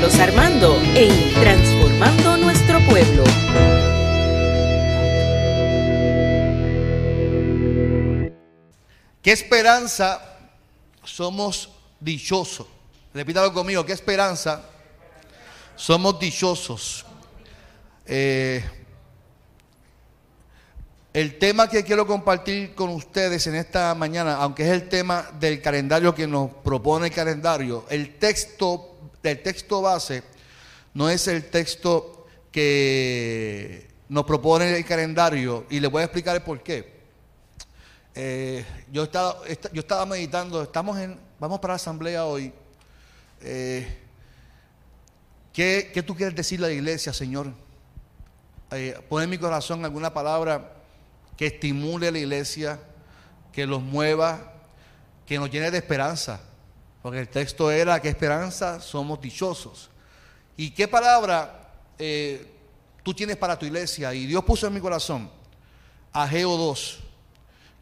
Carlos Armando en Transformando Nuestro Pueblo. ¿Qué esperanza somos dichosos? Repítalo conmigo, ¿qué esperanza somos dichosos? Eh, el tema que quiero compartir con ustedes en esta mañana, aunque es el tema del calendario que nos propone el calendario, el texto, el texto base no es el texto que nos propone el calendario y les voy a explicar el por qué. Eh, yo, estaba, yo estaba meditando, estamos en, vamos para la asamblea hoy. Eh, ¿qué, ¿qué, tú quieres decirle a la iglesia, Señor? Eh, pon en mi corazón alguna palabra que estimule a la iglesia, que los mueva, que nos llene de esperanza. Porque el texto era que esperanza somos dichosos. ¿Y qué palabra eh, tú tienes para tu iglesia? Y Dios puso en mi corazón, Ageo 2.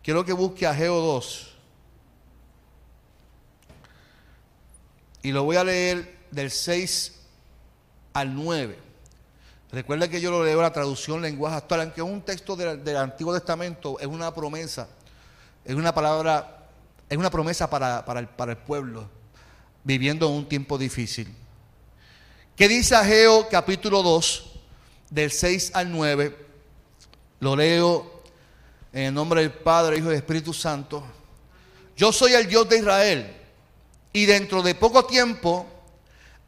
Quiero que busque Ageo 2. Y lo voy a leer del 6 al 9. Recuerda que yo lo leo la traducción lenguaje actual, aunque es un texto del, Antiguo Testamento, es una promesa, es una palabra, es una promesa para, el, el pueblo, viviendo en un tiempo difícil. ¿Qué dice Ageo capítulo 2, del 6 al 9? Lo leo en el nombre del Padre, Hijo y Espíritu Santo. Yo soy el Dios de Israel, y dentro de poco tiempo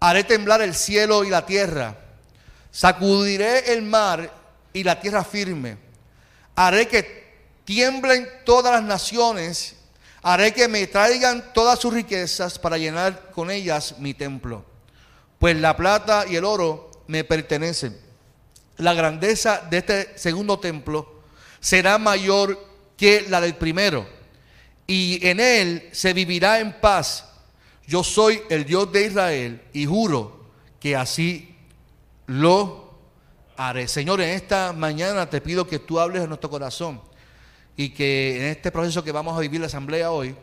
haré temblar el cielo y la tierra Sacudiré el mar y la tierra firme. Haré que tiemblen todas las naciones. Haré que me traigan todas sus riquezas para llenar con ellas mi templo. Pues la plata y el oro me pertenecen. La grandeza de este segundo templo será mayor que la del primero. Y en él se vivirá en paz. Yo soy el Dios de Israel y juro que así lo haré. Señor, en esta mañana te pido que tú hables en nuestro corazón y que en este proceso que vamos a vivir la asamblea hoy,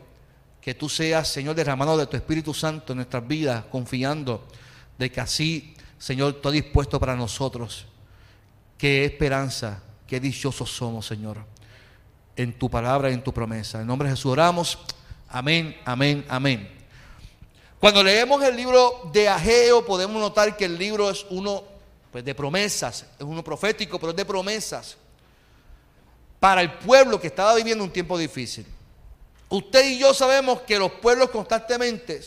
que tú seas, Señor, derramado de tu Espíritu Santo en nuestras vidas, confiando de que así, Señor, todo dispuesto para nosotros. Qué esperanza, qué dichosos somos, Señor, en tu palabra y en tu promesa. En nombre de Jesús oramos. Amén, amén, amén. Cuando leemos el libro de Ageo, podemos notar que el libro es uno pues de promesas, es uno profético, pero es de promesas para el pueblo que estaba viviendo un tiempo difícil. Usted y yo sabemos que los pueblos constantemente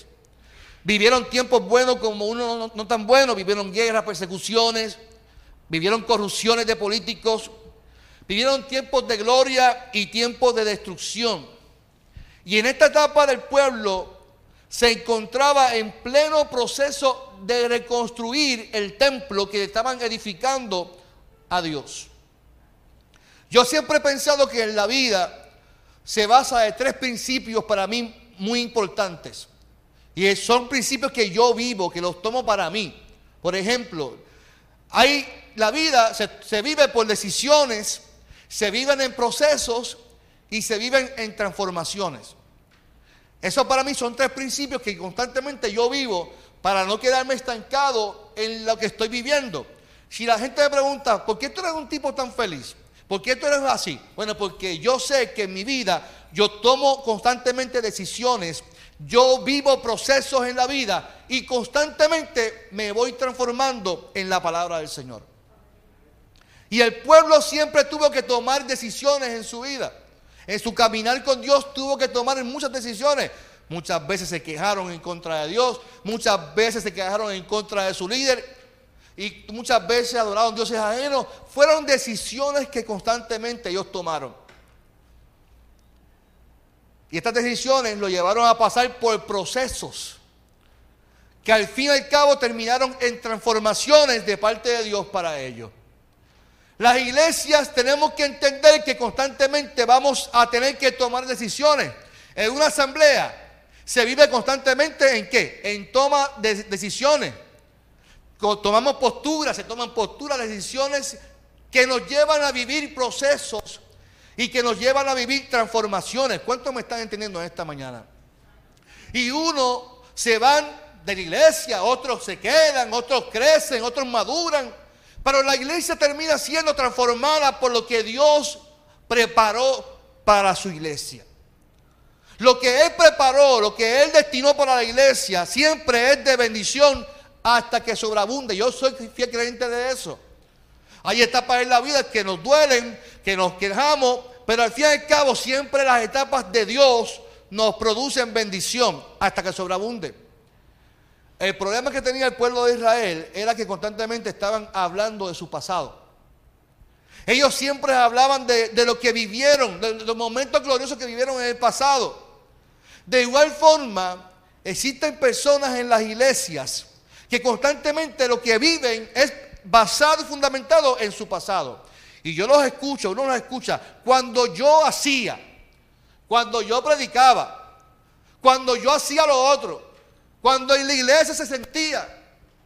vivieron tiempos buenos como uno no, tan buenos, vivieron guerras, persecuciones, vivieron corrupciones de políticos, vivieron tiempos de gloria y tiempos de destrucción. Y en esta etapa del pueblo se encontraba en pleno proceso de reconstruir el templo que estaban edificando a Dios. Yo siempre he pensado que en la vida se basa de tres principios para mí muy importantes. Y son principios que yo vivo, que los tomo para mí. Por ejemplo, hay, la vida se, vive por decisiones, se viven en procesos y se viven en transformaciones. Eso para mí son tres principios que constantemente yo vivo para no quedarme estancado en lo que estoy viviendo. Si la gente me pregunta, ¿por qué tú eres un tipo tan feliz? ¿Por qué tú eres así? Bueno, porque yo sé que en mi vida yo tomo constantemente decisiones, yo vivo procesos en la vida y constantemente me voy transformando en la palabra del Señor. Y el pueblo siempre tuvo que tomar decisiones en su vida. En su caminar con Dios tuvo que tomar muchas decisiones. Muchas veces se quejaron en contra de Dios, muchas veces se quejaron en contra de su líder y muchas veces adoraron dioses ajenos. Fueron decisiones que constantemente ellos tomaron. Y estas decisiones lo llevaron a pasar por procesos que al fin y al cabo terminaron en transformaciones de parte de Dios para ellos. Las iglesias tenemos que entender que constantemente vamos a tener que tomar decisiones. En una asamblea se vive constantemente en qué? En toma de decisiones. Tomamos posturas, se toman posturas, decisiones que nos llevan a vivir procesos y que nos llevan a vivir transformaciones. ¿Cuántos me están entendiendo en esta mañana? Y uno se van de la iglesia, otros se quedan, otros crecen, otros maduran. Pero la iglesia termina siendo transformada por lo que Dios preparó para su iglesia. Lo que Él preparó, lo que Él destinó para la iglesia, siempre es de bendición hasta que sobreabunde. Yo soy fiel creyente de eso. Hay etapas en la vida que nos duelen, que nos quejamos, pero al fin y al cabo siempre las etapas de Dios nos producen bendición hasta que sobreabunde. El problema que tenía el pueblo de Israel era que constantemente estaban hablando de su pasado. Ellos siempre hablaban de, lo que vivieron, de, los momentos gloriosos que vivieron en el pasado. De igual forma, existen personas en las iglesias que constantemente lo que viven es basado y fundamentado en su pasado. Y yo los escucho, uno los escucha. Cuando yo hacía, cuando yo predicaba, cuando yo hacía lo otro, cuando en la iglesia se sentía,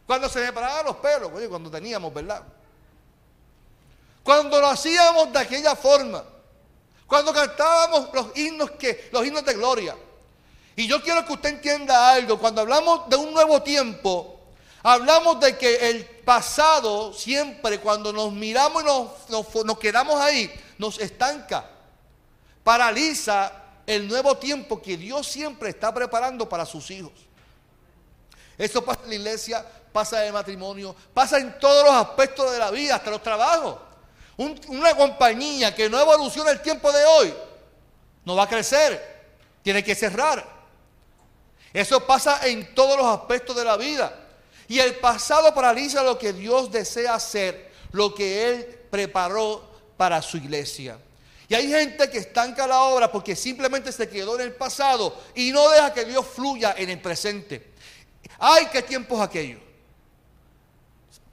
cuando se me paraban los pelos, cuando teníamos, ¿verdad? Cuando lo hacíamos de aquella forma, cuando cantábamos los himnos que los himnos de gloria. Y yo quiero que usted entienda algo, cuando hablamos de un nuevo tiempo, hablamos de que el pasado siempre cuando nos miramos y nos, quedamos ahí, nos estanca, paraliza el nuevo tiempo que Dios siempre está preparando para sus hijos. Eso pasa en la iglesia, pasa en el matrimonio, pasa en todos los aspectos de la vida, hasta los trabajos. una compañía que no evoluciona el tiempo de hoy, no va a crecer, tiene que cerrar. Eso pasa en todos los aspectos de la vida. Y el pasado paraliza lo que Dios desea hacer, lo que Él preparó para su iglesia. Y hay gente que estanca la obra porque simplemente se quedó en el pasado y no deja que Dios fluya en el presente. ¡Ay, qué tiempos aquellos!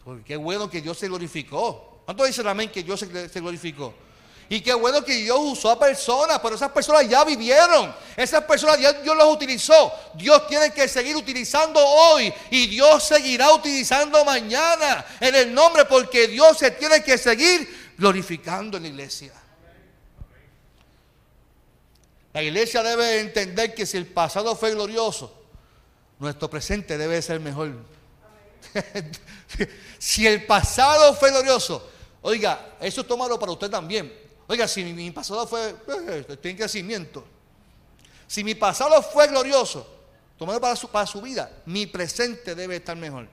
Porque qué bueno que Dios se glorificó. ¿Cuántos dicen amén que Dios se glorificó? Y qué bueno que Dios usó a personas, pero esas personas ya vivieron. Esas personas ya Dios las utilizó. Dios tiene que seguir utilizando hoy y Dios seguirá utilizando mañana en el nombre porque Dios se tiene que seguir glorificando en la iglesia. La iglesia debe entender que si el pasado fue glorioso, nuestro presente debe ser mejor. si el pasado fue glorioso, oiga, eso tómalo para usted también. Oiga, si mi, pasado fue, eh, estoy en crecimiento. Si mi pasado fue glorioso, tomado para su, para su vida, mi presente debe estar mejor.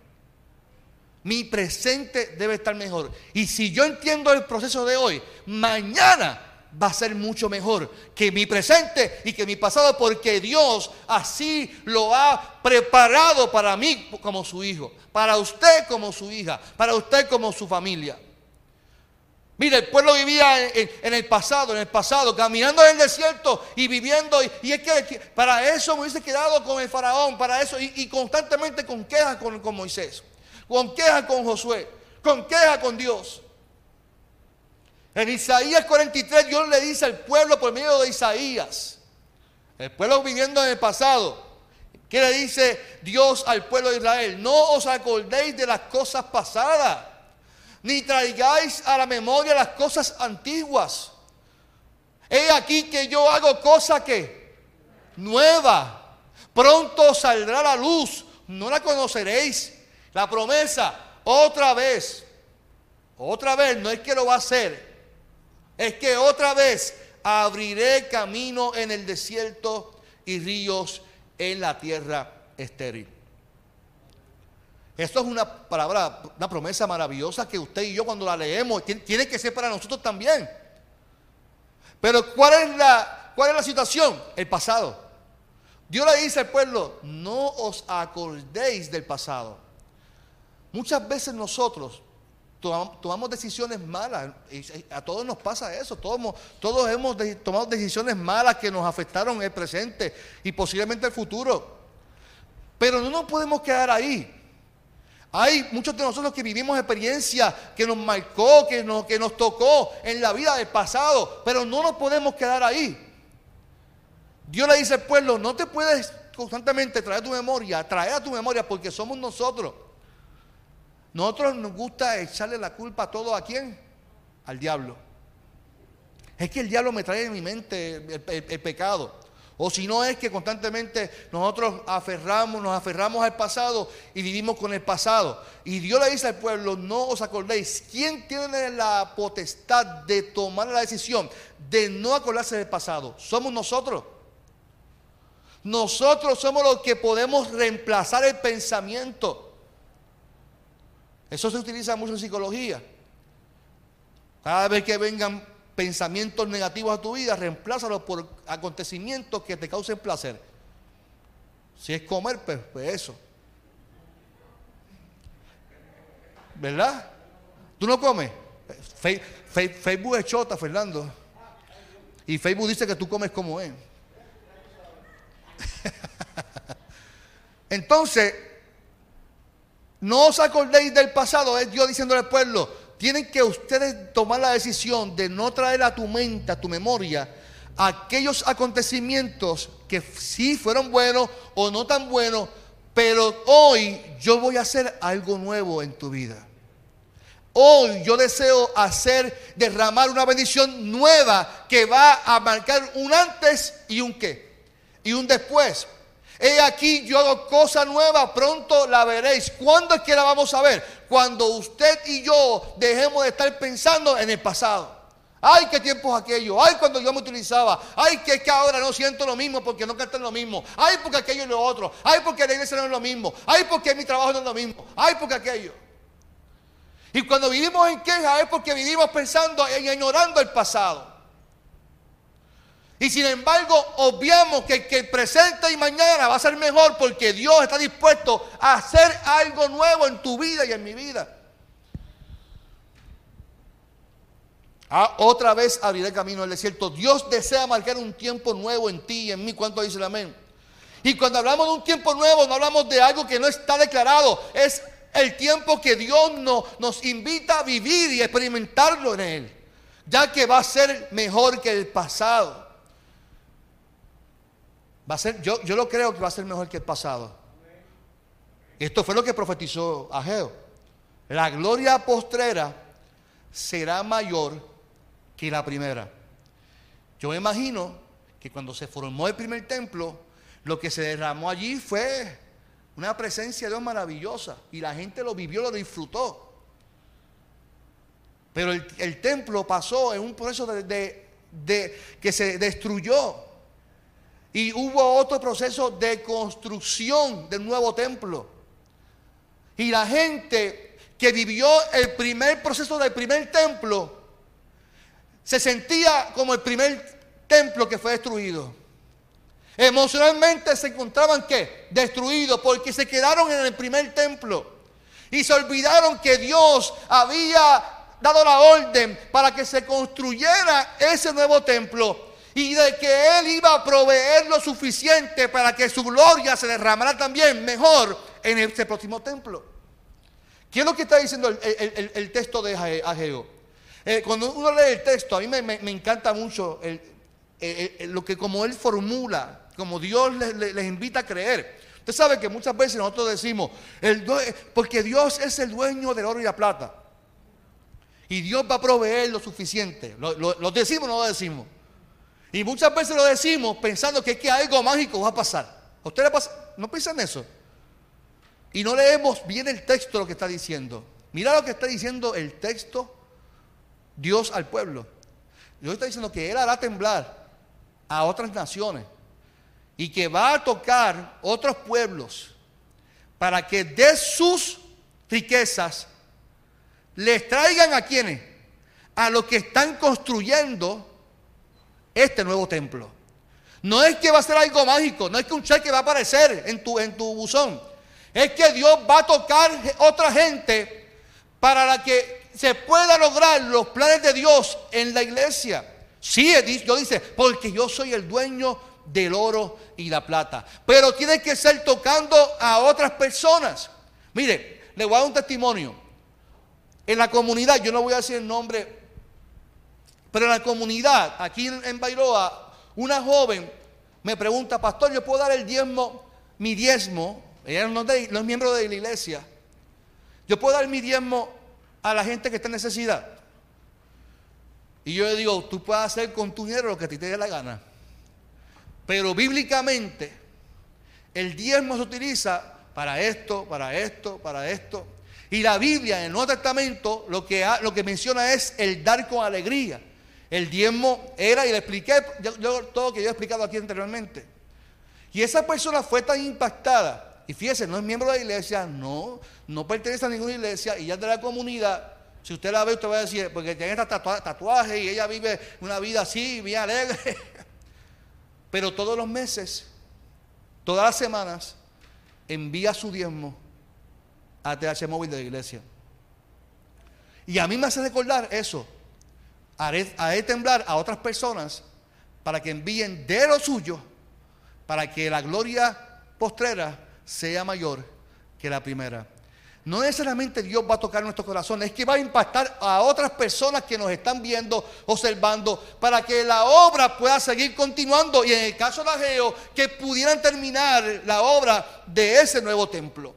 Mi presente debe estar mejor. Y si yo entiendo el proceso de hoy, mañana va a ser mucho mejor que mi presente y que mi pasado, porque Dios así lo ha preparado para mí como su hijo, para usted como su hija, para usted como su familia. Mire, el pueblo vivía en, el pasado, en el pasado, caminando en el desierto y viviendo. Y, es que para eso me hubiese quedado con el faraón, para eso, y, constantemente con quejas con, con, Moisés, con quejas con Josué, con quejas con Dios. En Isaías 43 Dios le dice al pueblo por medio de Isaías, el pueblo viviendo en el pasado, ¿qué le dice Dios al pueblo de Israel? No os acordéis de las cosas pasadas ni traigáis a la memoria las cosas antiguas. He aquí que yo hago cosa que nueva. Pronto saldrá la luz, no la conoceréis. La promesa, otra vez, otra vez, no es que lo va a hacer, es que otra vez abriré camino en el desierto y ríos en la tierra estéril. Esto es una palabra, una promesa maravillosa que usted y yo cuando la leemos tiene, que ser para nosotros también. Pero ¿cuál es, la, ¿cuál es la situación? El pasado. Dios le dice al pueblo, no os acordéis del pasado. Muchas veces nosotros tomamos, decisiones malas. Y a todos nos pasa eso. Todos, todos hemos tomado decisiones malas que nos afectaron el presente y posiblemente el futuro. Pero no nos podemos quedar ahí. Hay muchos de nosotros que vivimos experiencia que nos marcó, que nos, que nos tocó en la vida del pasado, pero no nos podemos quedar ahí. Dios le dice al pueblo, no te puedes constantemente traer a tu memoria, traer a tu memoria porque somos nosotros. Nosotros nos gusta echarle la culpa a todo a quién? Al diablo. Es que el diablo me trae en mi mente el pecado. O si no es que constantemente nosotros aferramos, nos aferramos al pasado y vivimos con el pasado. Y Dios le dice al pueblo, no os acordéis. ¿Quién tiene la potestad de tomar la decisión de no acordarse del pasado? Somos nosotros. Nosotros somos los que podemos reemplazar el pensamiento. Eso se utiliza mucho en psicología. Cada vez que vengan pensamientos negativos a tu vida, reemplázalos por acontecimientos que te causen placer. Si es comer, pues, pues eso. ¿Verdad? ¿Tú no comes? Facebook es chota, Fernando. Y Facebook dice que tú comes como él. Entonces, no os acordéis del pasado, es Dios diciéndole al pueblo, tienen que ustedes tomar la decisión de no traer a tu mente, a tu memoria, aquellos acontecimientos que sí fueron buenos o no tan buenos, pero hoy yo voy a hacer algo nuevo en tu vida. Hoy yo deseo hacer, derramar una bendición nueva que va a marcar un antes y un qué. Y un después. He aquí, yo hago cosa nueva, pronto la veréis. ¿Cuándo es que la vamos a ver? Cuando usted y yo dejemos de estar pensando en el pasado. Ay, qué tiempos aquellos. Ay, cuando yo me utilizaba. Ay, que es que ahora no siento lo mismo porque no cantan lo mismo. Ay, porque aquello es lo otro. Ay, porque la iglesia no es lo mismo. Ay, porque mi trabajo no es lo mismo. Ay, porque aquello. Y cuando vivimos en queja es porque vivimos pensando en ignorando el pasado. Y sin embargo, obviamos que, que el presente y mañana va a ser mejor porque Dios está dispuesto a hacer algo nuevo en tu vida y en mi vida. Ah, otra vez abriré camino al desierto. Dios desea marcar un tiempo nuevo en ti y en mí. ¿Cuánto dice el amén? Y cuando hablamos de un tiempo nuevo, no hablamos de algo que no está declarado. Es el tiempo que Dios nos invita a vivir y experimentarlo en Él. Ya que va a ser mejor que el pasado. Va a ser, yo, yo lo creo que va a ser mejor que el pasado. Esto fue lo que profetizó Ageo. La gloria postrera será mayor que la primera. Yo me imagino que cuando se formó el primer templo, lo que se derramó allí fue una presencia de Dios maravillosa. Y la gente lo vivió, lo disfrutó. Pero el, templo pasó en un proceso de, de que se destruyó. Y hubo otro proceso de construcción del nuevo templo. Y la gente que vivió el primer proceso del primer templo se sentía como el primer templo que fue destruido. Emocionalmente se encontraban que destruidos porque se quedaron en el primer templo y se olvidaron que Dios había dado la orden para que se construyera ese nuevo templo y de que Él iba a proveer lo suficiente para que su gloria se derramara también mejor en este próximo templo. ¿Qué es lo que está diciendo el, texto de Ageo? Eh, cuando uno lee el texto, a mí me, encanta mucho lo que como Él formula, como Dios les, invita a creer. Usted sabe que muchas veces nosotros decimos, porque Dios es el dueño del oro y la plata. Y Dios va a proveer lo suficiente. ¿Lo, lo decimos o no lo decimos? Y muchas veces lo decimos pensando que, es que algo mágico va a pasar. ¿A usted le pasa? ¿No piensan eso? Y no leemos bien el texto lo que está diciendo. Mira lo que está diciendo el texto Dios al pueblo. Dios está diciendo que Él hará temblar a otras naciones y que va a tocar otros pueblos para que de sus riquezas les traigan a quienes, a los que están construyendo este nuevo templo. No es que va a ser algo mágico, no es que un cheque va a aparecer en tu, en tu buzón. Es que Dios va a tocar otra gente para que se pueda lograr los planes de Dios en la iglesia. Sí, Dios dice, porque yo soy el dueño del oro y la plata. Pero tiene que ser tocando a otras personas. Mire, le voy a dar un testimonio. En la comunidad, yo no voy a decir el nombre pero en la comunidad, aquí en Bairoa, una joven me pregunta, pastor, ¿yo puedo dar el diezmo, mi diezmo? Ella no es, miembro de la iglesia. ¿Yo puedo dar mi diezmo a la gente que está en necesidad? Y yo le digo, tú puedes hacer con tu dinero lo que a ti te dé la gana. Pero bíblicamente, el diezmo se utiliza para esto, para esto, para esto. Y la Biblia en el Nuevo Testamento lo que, lo que menciona es el dar con alegría. El diezmo era, y le expliqué todo lo que yo he explicado aquí anteriormente. Y esa persona fue tan impactada, y fíjese, no es miembro de la iglesia, no, no pertenece a ninguna iglesia, y ya de la comunidad. Si usted la ve, usted va a decir, porque tiene esta tatuaje y ella vive una vida así, bien alegre. Pero todos los meses, todas las semanas, envía su diezmo a TH Móvil de la iglesia. Y a mí me hace recordar eso. Haré, temblar a otras personas para que envíen de lo suyo, para que la gloria postrera sea mayor que la primera. No necesariamente Dios va a tocar nuestro corazón, es que va a impactar a otras personas que nos están viendo, observando, para que la obra pueda seguir continuando y en el caso de Ageo, que pudieran terminar la obra de ese nuevo templo.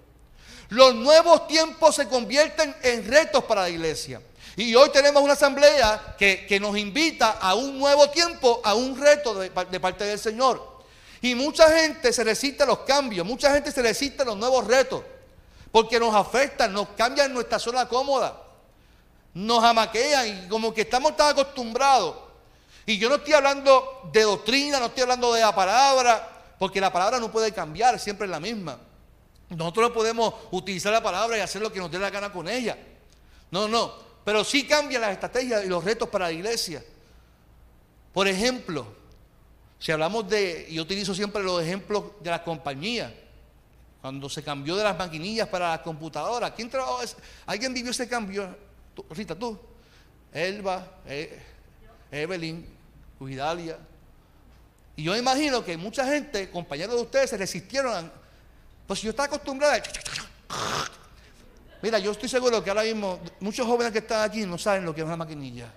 Los nuevos tiempos se convierten en retos para la iglesia. Y hoy tenemos una asamblea que, nos invita a un nuevo tiempo, a un reto de, de parte del Señor. Y mucha gente se resiste a los cambios, mucha gente se resiste a los nuevos retos porque nos afectan, nos cambian nuestra zona cómoda, nos amaquean y como que estamos tan acostumbrados. Y yo no estoy hablando de doctrina, no estoy hablando de la palabra, porque la palabra no puede cambiar, siempre es la misma. Nosotros no podemos utilizar la palabra y hacer lo que nos dé la gana con ella. No, no, pero sí cambian las estrategias y los retos para la iglesia. Por ejemplo, si hablamos de, yo utilizo siempre los ejemplos de las compañías, cuando se cambió de las maquinillas para la computadora. ¿Quién trabajó? ¿Alguien vivió ese cambio? Rita, tú. Elba, eh, Evelyn, Cuidalia. Y yo imagino que mucha gente, compañeros de ustedes, se resistieron. pues yo estaba acostumbrada. Mira, yo estoy seguro que ahora mismo muchos jóvenes que están aquí no saben lo que es una maquinilla.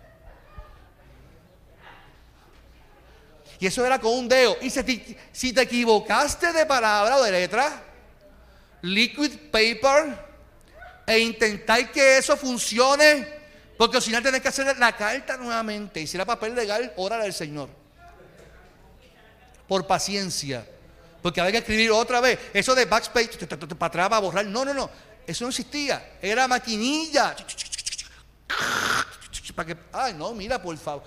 Y eso era con un dedo. Y si te equivocaste de palabra o de letra, liquid paper e intentar que eso funcione, porque al final tenés que hacer la carta nuevamente. Y si era papel legal, órale al Señor. Por paciencia. Porque había que escribir otra vez. Eso de backspace, para atrás, para borrar. No, no, no. Eso no existía. Era maquinilla. Para que, ay, no, mira, por favor.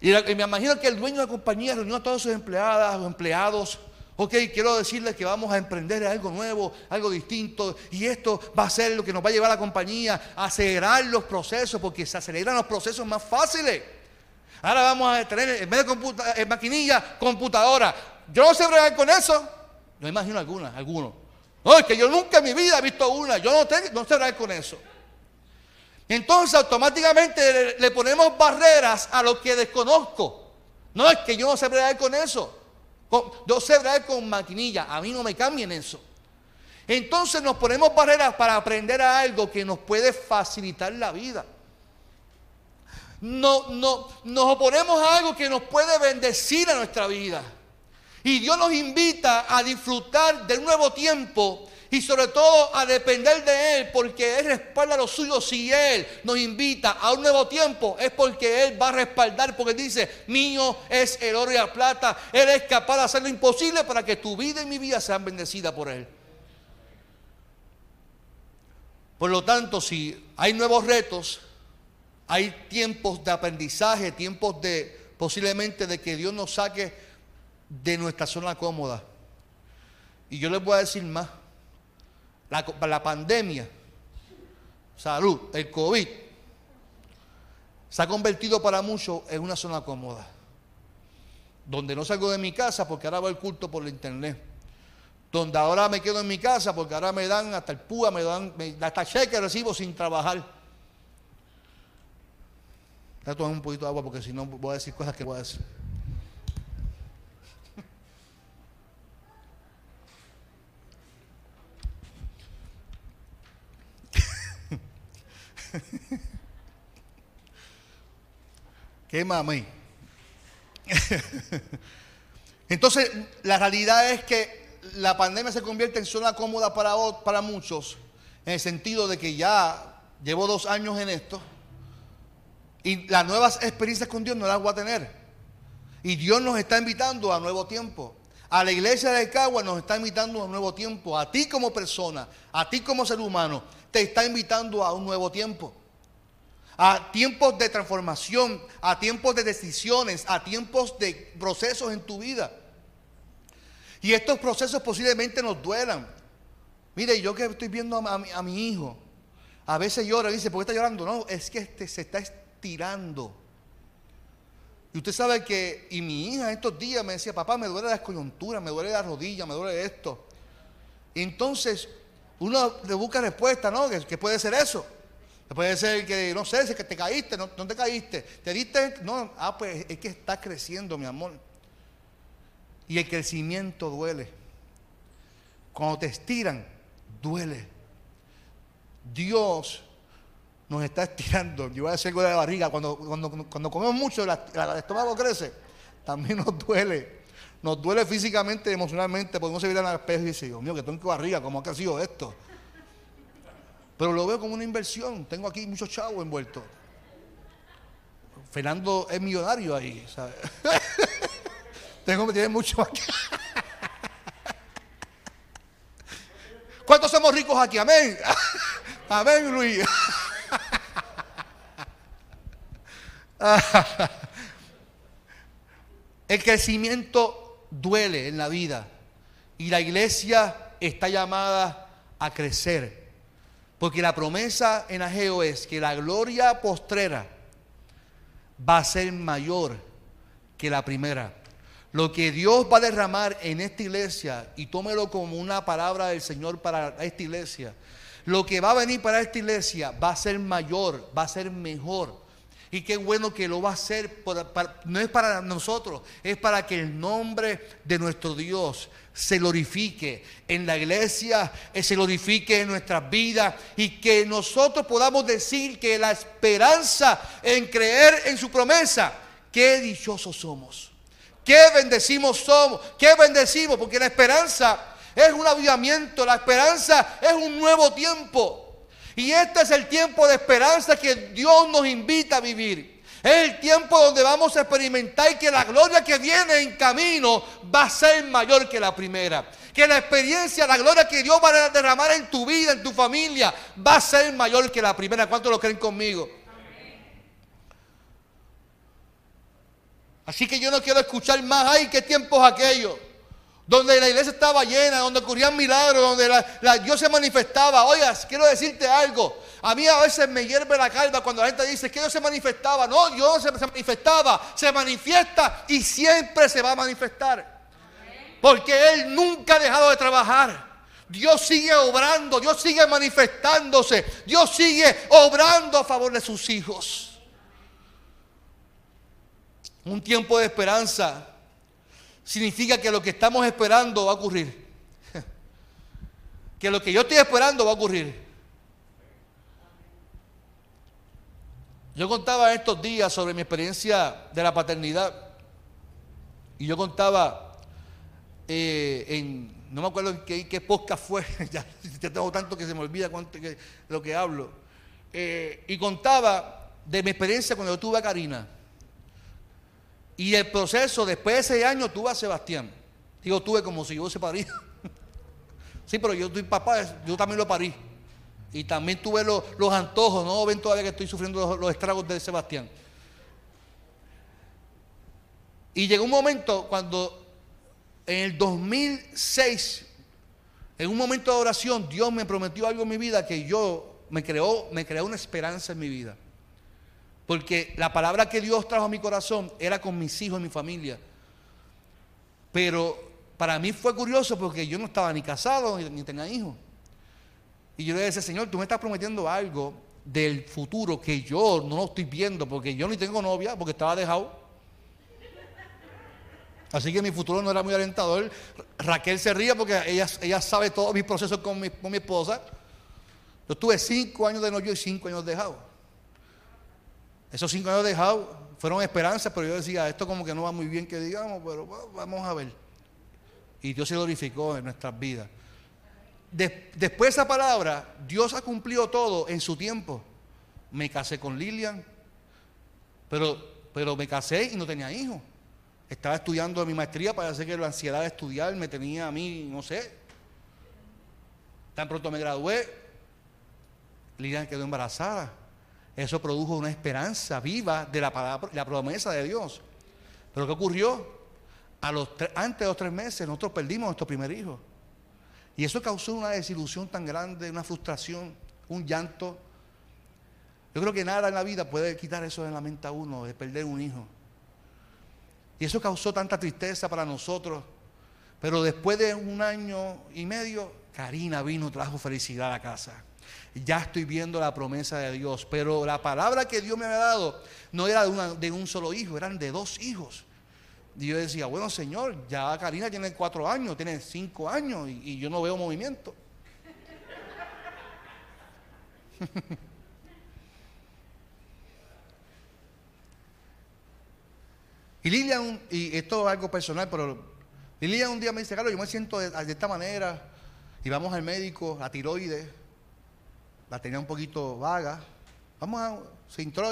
Y, me imagino que el dueño de la compañía reunió a todos sus empleadas, sus empleados Ok, quiero decirles que vamos a emprender algo nuevo, algo distinto, y esto va a ser lo que nos va a llevar a la compañía a acelerar los procesos, porque se aceleran los procesos más fáciles. Ahora vamos a tener, en vez de maquinilla, computadora. Yo no sé bregar con eso. No imagino alguna, algunos. No, es que yo nunca en mi vida he visto una. Yo no, tengo, no sé bregar con eso. Entonces automáticamente le, ponemos barreras a lo que desconozco. No es que yo no sé bregar con eso. Yo sé hablar con maquinilla, a mí no me cambien eso. Entonces nos ponemos barreras para aprender a algo que nos puede facilitar la vida. No, no, nos oponemos a algo que nos puede bendecir a nuestra vida. Y Dios nos invita a disfrutar del nuevo tiempo y sobre todo a depender de Él, porque Él respalda lo suyo. Si Él nos invita a un nuevo tiempo, es porque Él va a respaldar, porque dice, mío es el oro y la plata. Él es capaz de hacer lo imposible para que tu vida y mi vida sean bendecidas por Él. Por lo tanto, si hay nuevos retos, hay tiempos de aprendizaje, tiempos de posiblemente de que Dios nos saque de nuestra zona cómoda. Y yo les voy a decir más. La, pandemia, salud, el COVID, se ha convertido para muchos en una zona cómoda. Donde no salgo de mi casa porque ahora voy al culto por el internet. Donde ahora me quedo en mi casa porque ahora me dan hasta el púa, me dan hasta cheque recibo sin trabajar. Voy a tomar un poquito de agua porque si no voy a decir cosas que voy a decir. Qué mami. Entonces, la realidad es que la pandemia se convierte en zona cómoda para, para muchos, en el sentido de que ya llevo dos años en esto y las nuevas experiencias con Dios no las voy a tener. Y Dios nos está invitando a nuevo tiempo. A la iglesia de Cagua nos está invitando a nuevo tiempo. A ti como persona, a ti como ser humano, te está invitando a un nuevo tiempo. A tiempos de transformación, a tiempos de decisiones, a tiempos de procesos en tu vida. Y estos procesos posiblemente nos duelan. Mire, yo que estoy viendo a, mi, hijo, a veces llora y dice, ¿por qué está llorando? No, es que este se está estirando. Y usted sabe que, y mi hija estos días me decía, papá, me duele la coyuntura, me duele la rodilla, me duele esto. Entonces uno le busca respuesta, ¿no? Que, puede ser eso. puede ser que, no sé, si que te caíste, no, te caíste, te diste, no, ah, pues es que está creciendo, mi amor. Y el crecimiento duele. Cuando te estiran, duele. Dios nos está estirando. Yo voy a decir algo de la barriga. Cuando, cuando, cuando comemos mucho, el estómago crece. También nos duele. Nos duele físicamente emocionalmente. Porque uno se mira al espejo y dice, Dios mío, que tengo barriga. ¿Cómo ha crecido esto? Pero lo veo como una inversión. Tengo aquí muchos chavos envueltos. Fernando es millonario ahí. ¿sabes? tengo que tener mucho aquí. ¿Cuántos somos ricos aquí? Amén. Amén, Luis. El crecimiento duele en la vida y la iglesia está llamada a crecer. Porque la promesa en Ageo es que la gloria postrera va a ser mayor que la primera. Lo que Dios va a derramar en esta iglesia, y tómelo como una palabra del Señor para esta iglesia, lo que va a venir para esta iglesia va a ser mayor, va a ser mejor. Y qué bueno que lo va a hacer, no es para nosotros, es para que el nombre de nuestro Dios se glorifique en la iglesia, eh, se glorifique en nuestras vidas y que nosotros podamos decir que la esperanza en creer en su promesa, qué dichosos somos, qué bendecimos somos, qué bendecimos, porque la esperanza es un avivamiento, la esperanza es un nuevo tiempo. Y este es el tiempo de esperanza que Dios nos invita a vivir. Es el tiempo donde vamos a experimentar que la gloria que viene en camino va a ser mayor que la primera. Que la experiencia, la gloria que Dios va a derramar en tu vida, en tu familia, va a ser mayor que la primera. ¿Cuántos lo creen conmigo? Así que yo no quiero escuchar más, ay, qué tiempos aquellos donde la iglesia estaba llena, donde ocurrían milagros, donde la, Dios se manifestaba. Oigas, quiero decirte algo. A mí a veces me hierve la calva cuando la gente dice que Dios se manifestaba. No, Dios se, se manifestaba, se manifiesta y siempre se va a manifestar. Porque Él nunca ha dejado de trabajar. Dios sigue obrando, Dios sigue manifestándose, Dios sigue obrando a favor de sus hijos. Un tiempo de esperanza significa que lo que estamos esperando va a ocurrir. Que lo que yo estoy esperando va a ocurrir. Yo contaba estos días sobre mi experiencia de la paternidad. Y yo contaba eh, en, no me acuerdo en qué, podcast fue, ya, tengo tanto que se me olvida cuánto, lo que hablo. Eh, y contaba de mi experiencia cuando yo tuve a Karina. Y el proceso, después de ese año, tuve a Sebastián. Digo, tuve como si yo se parí. sí, pero yo estoy papá, yo también lo parí. Y también tuve los, antojos, no ven todavía que estoy sufriendo los, estragos de Sebastián. Y llegó un momento cuando en el 2006, en un momento de oración, Dios me prometió algo en mi vida que yo me creó, me creó una esperanza en mi vida. Porque la palabra que Dios trajo a mi corazón era con mis hijos y mi familia. Pero para mí fue curioso porque yo no estaba ni casado ni, tenía hijos. Y yo le decía, Señor, tú me estás prometiendo algo del futuro que yo no lo estoy viendo porque yo ni tengo novia porque estaba dejado. Así que mi futuro no era muy alentador. Raquel se ría porque ella, ella sabe todos mis procesos con mi, con mi esposa. Yo tuve cinco años de novio y cinco años dejado. Esos cinco años dejados fueron esperanzas, pero yo decía, esto como que no va muy bien que digamos, pero vamos a ver. Y Dios se glorificó en nuestras vidas. después de esa palabra, Dios ha cumplido todo en su tiempo. Me casé con Lilian, pero, pero me casé y no tenía hijos. Estaba estudiando mi maestría, parece que la ansiedad de estudiar me tenía a mí, no sé. Tan pronto me gradué, Lilian quedó embarazada. Eso produjo una esperanza viva de la, palabra, la promesa de Dios. Pero ¿qué ocurrió? A los antes de los tres meses nosotros perdimos a nuestro primer hijo. Y eso causó una desilusión tan grande, una frustración, un llanto. Yo creo que nada en la vida puede quitar eso de la mente a uno, de perder un hijo. Y eso causó tanta tristeza para nosotros. Pero después de un año y medio, Karina vino, trajo felicidad a la casa. Ya estoy viendo la promesa de Dios. Pero la palabra que Dios me había dado no era de, un solo hijo, eran de dos hijos. Y yo decía, bueno Señor, ya Karina tiene cuatro años, tiene cinco años y, yo no veo movimiento. Y Lilian, y esto es algo personal, pero Lilian un día me dice, Carlos, yo me siento de, esta manera, y vamos al médico, la tiroides, la tenía un poquito vaga, vamos a, se entró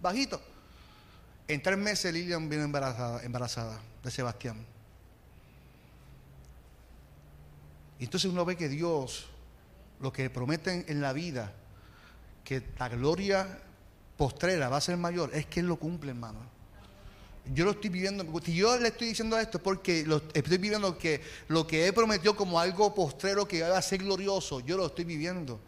bajito. En tres meses Lilian vino embarazada, embarazada de Sebastián. Y entonces uno ve que Dios, lo que prometen en la vida, que la gloria postrera va a ser mayor, es que Él lo cumple, hermano. Yo lo estoy viviendo, si yo le estoy diciendo esto es porque estoy viviendo que lo que Él prometió como algo postrero que va a ser glorioso, yo lo estoy viviendo.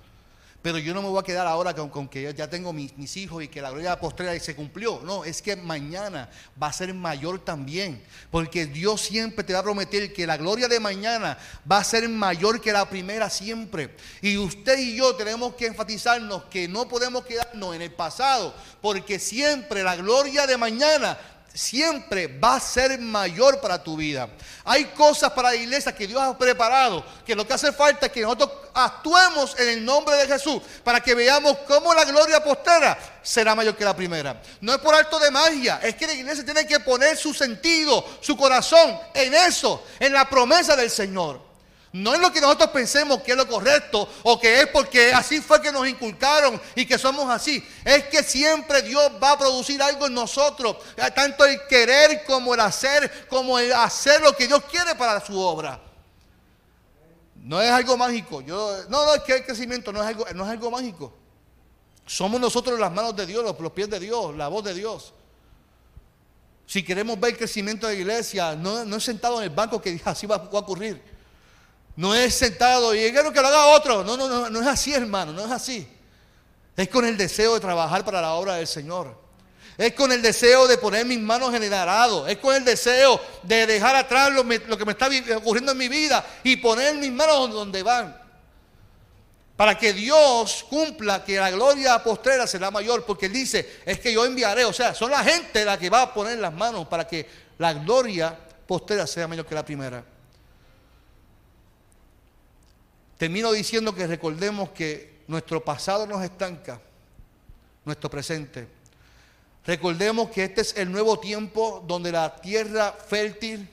Pero yo no me voy a quedar ahora con, que ya tengo mis, hijos y que la gloria postrera se cumplió. No, es que mañana va a ser mayor también. Porque Dios siempre te va a prometer que la gloria de mañana va a ser mayor que la primera siempre. Y usted y yo tenemos que enfatizarnos que no podemos quedarnos en el pasado. Porque siempre la gloria de mañana siempre va a ser mayor para tu vida. Hay cosas para la iglesia que Dios ha preparado, que lo que hace falta es que nosotros actuemos en el nombre de Jesús para que veamos cómo la gloria postera será mayor que la primera. No es por alto de magia, es que la iglesia tiene que poner su sentido, su corazón en eso, en la promesa del Señor. No es lo que nosotros pensemos que es lo correcto o que es porque así fue que nos inculcaron y que somos así. Es que siempre Dios va a producir algo en nosotros. Tanto el querer como el hacer, como el hacer lo que Dios quiere para su obra. No es algo mágico. Yo, no, no, es que el crecimiento no es algo, mágico. Somos nosotros las manos de Dios, los, pies de Dios, la voz de Dios. Si queremos ver el crecimiento de la iglesia, no, no es sentado en el banco que así va a ocurrir. No es sentado y quiero que lo haga otro. No, no, no, no es así, hermano, no es así. Es con el deseo de trabajar para la obra del Señor. Es con el deseo de poner mis manos en el arado. Es con el deseo de dejar atrás lo, que me está ocurriendo en mi vida y poner mis manos donde van. Para que Dios cumpla que la gloria postrera será mayor. Porque Él dice, es que yo enviaré. O sea, son la gente la que va a poner las manos para que la gloria postrera sea mayor que la primera. Termino diciendo que recordemos que nuestro pasado nos estanca, nuestro presente. Recordemos que este es el nuevo tiempo donde la tierra fértil,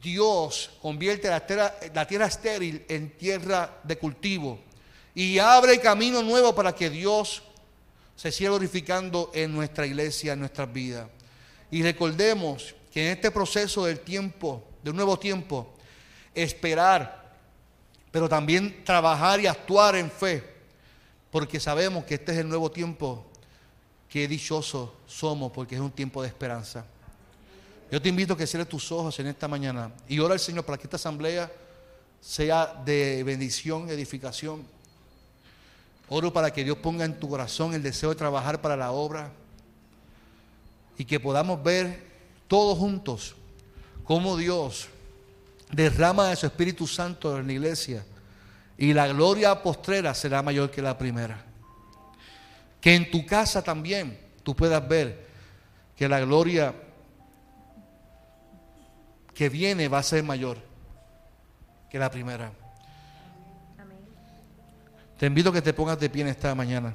Dios convierte la tierra, la tierra estéril en tierra de cultivo y abre camino nuevo para que Dios se siga glorificando en nuestra iglesia, en nuestras vidas. Y recordemos que en este proceso del tiempo, del nuevo tiempo, esperar pero también trabajar y actuar en fe, porque sabemos que este es el nuevo tiempo que dichosos somos, porque es un tiempo de esperanza. Yo te invito a que cierres tus ojos en esta mañana y ora al Señor para que esta asamblea sea de bendición, edificación. Oro para que Dios ponga en tu corazón el deseo de trabajar para la obra y que podamos ver todos juntos cómo Dios derrama de su Espíritu Santo en la iglesia y la gloria postrera será mayor que la primera. Que en tu casa también tú puedas ver que la gloria que viene va a ser mayor que la primera. Te invito a que te pongas de pie en esta mañana.